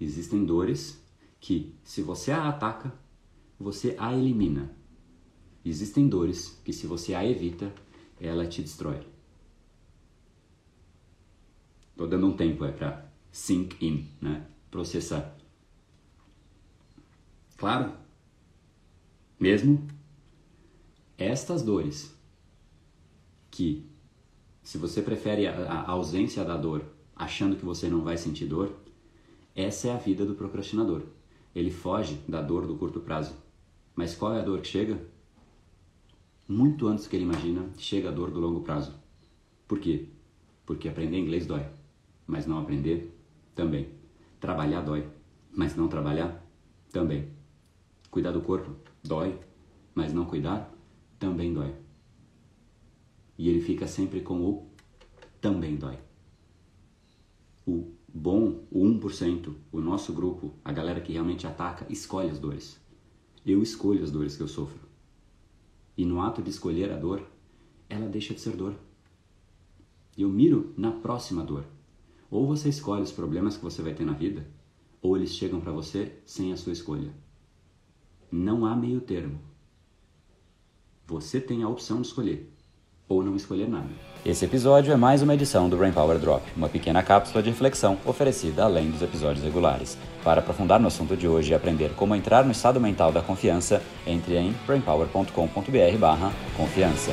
Existem dores que, se você a ataca, você a elimina. Existem dores que, se você a evita, ela te destrói. Tô dando um tempo é para sink in, né? Processar. Claro? Mesmo estas dores que se você prefere a, a ausência da dor, achando que você não vai sentir dor, essa é a vida do procrastinador. Ele foge da dor do curto prazo. Mas qual é a dor que chega? Muito antes que ele imagina, chega a dor do longo prazo. Por quê? Porque aprender inglês dói, mas não aprender também. Trabalhar dói, mas não trabalhar também. Cuidar do corpo dói, mas não cuidar também dói. E ele fica sempre com o também dói. O bom, o 1%, o nosso grupo, a galera que realmente ataca, escolhe as dores. Eu escolho as dores que eu sofro. E no ato de escolher a dor, ela deixa de ser dor. Eu miro na próxima dor. Ou você escolhe os problemas que você vai ter na vida, ou eles chegam para você sem a sua escolha. Não há meio termo. Você tem a opção de escolher ou não escolher nada. Esse episódio é mais uma edição do Brain Power Drop, uma pequena cápsula de reflexão oferecida além dos episódios regulares. Para aprofundar no assunto de hoje e aprender como entrar no estado mental da confiança, entre em brainpower.com.br/confiança.